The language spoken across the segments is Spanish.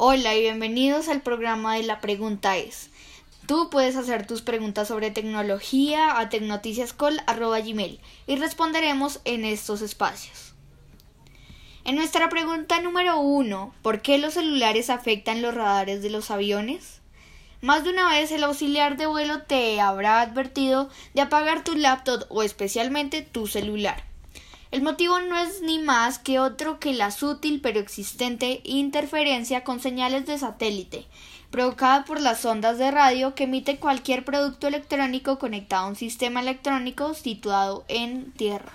Hola y bienvenidos al programa de La Pregunta es. Tú puedes hacer tus preguntas sobre tecnología a tecnoticiascol.gmail y responderemos en estos espacios. En nuestra pregunta número uno, ¿por qué los celulares afectan los radares de los aviones? Más de una vez el auxiliar de vuelo te habrá advertido de apagar tu laptop o especialmente tu celular. El motivo no es ni más que otro que la sutil pero existente interferencia con señales de satélite, provocada por las ondas de radio que emite cualquier producto electrónico conectado a un sistema electrónico situado en tierra,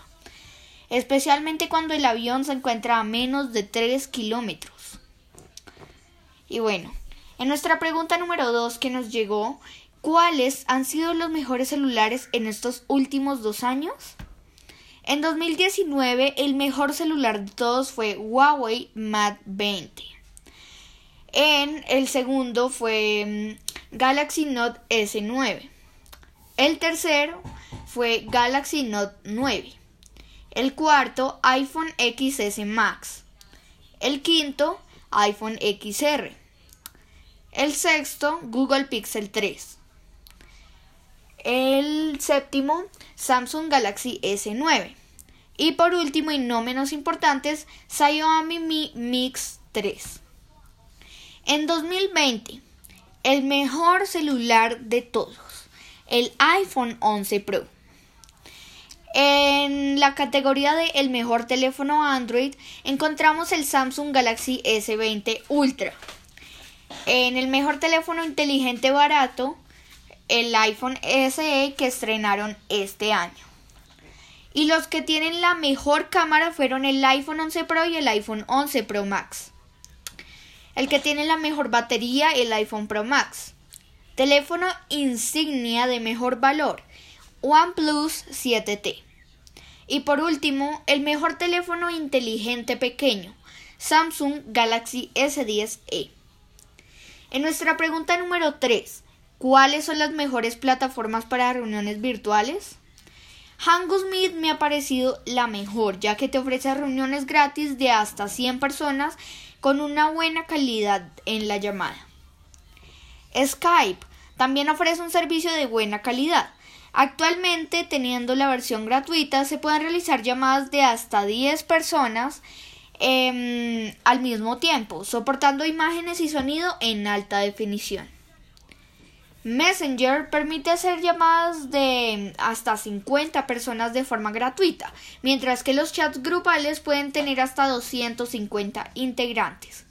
especialmente cuando el avión se encuentra a menos de 3 kilómetros. Y bueno, en nuestra pregunta número 2 que nos llegó, ¿cuáles han sido los mejores celulares en estos últimos dos años? En 2019 el mejor celular de todos fue Huawei Mate 20. En el segundo fue mm, Galaxy Note S9. El tercero fue Galaxy Note 9. El cuarto iPhone XS Max. El quinto iPhone XR. El sexto Google Pixel 3. El séptimo Samsung Galaxy S9. Y por último y no menos importantes, Xiaomi Mi Mix 3. En 2020, el mejor celular de todos, el iPhone 11 Pro. En la categoría de el mejor teléfono Android encontramos el Samsung Galaxy S20 Ultra. En el mejor teléfono inteligente barato, el iPhone SE que estrenaron este año. Y los que tienen la mejor cámara fueron el iPhone 11 Pro y el iPhone 11 Pro Max. El que tiene la mejor batería, el iPhone Pro Max. Teléfono insignia de mejor valor, OnePlus 7T. Y por último, el mejor teléfono inteligente pequeño, Samsung Galaxy S10e. En nuestra pregunta número 3, ¿cuáles son las mejores plataformas para reuniones virtuales? Meet me ha parecido la mejor, ya que te ofrece reuniones gratis de hasta 100 personas con una buena calidad en la llamada. Skype también ofrece un servicio de buena calidad. Actualmente, teniendo la versión gratuita, se pueden realizar llamadas de hasta 10 personas em, al mismo tiempo, soportando imágenes y sonido en alta definición. Messenger permite hacer llamadas de hasta 50 personas de forma gratuita, mientras que los chats grupales pueden tener hasta 250 integrantes.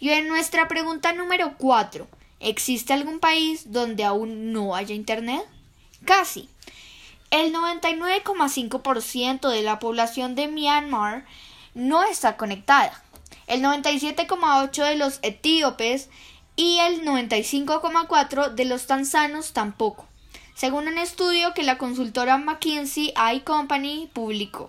Y en nuestra pregunta número 4, ¿existe algún país donde aún no haya Internet? Casi. El 99,5% de la población de Myanmar no está conectada. El 97,8% de los etíopes y el 95,4% de los tanzanos tampoco, según un estudio que la consultora McKinsey & Company publicó.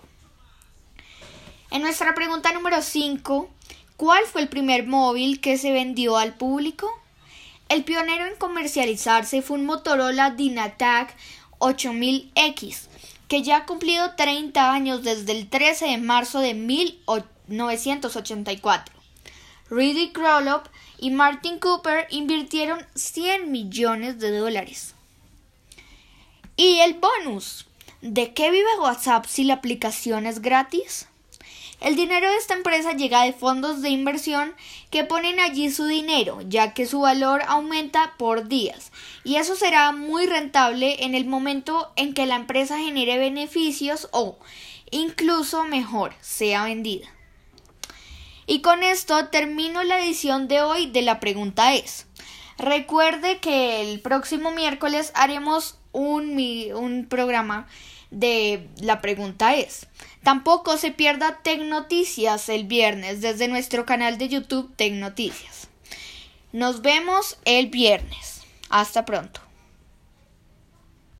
En nuestra pregunta número 5, ¿cuál fue el primer móvil que se vendió al público? El pionero en comercializarse fue un Motorola Dynatac 8000X, que ya ha cumplido 30 años desde el 13 de marzo de 1984. Rudy Krolop y Martin Cooper invirtieron 100 millones de dólares. Y el bonus. ¿De qué vive WhatsApp si la aplicación es gratis? El dinero de esta empresa llega de fondos de inversión que ponen allí su dinero, ya que su valor aumenta por días, y eso será muy rentable en el momento en que la empresa genere beneficios o, incluso mejor, sea vendida. Y con esto termino la edición de hoy de la pregunta es. Recuerde que el próximo miércoles haremos un, un programa de la pregunta es. Tampoco se pierda Tecnoticias el viernes desde nuestro canal de YouTube Tecnoticias. Nos vemos el viernes. Hasta pronto.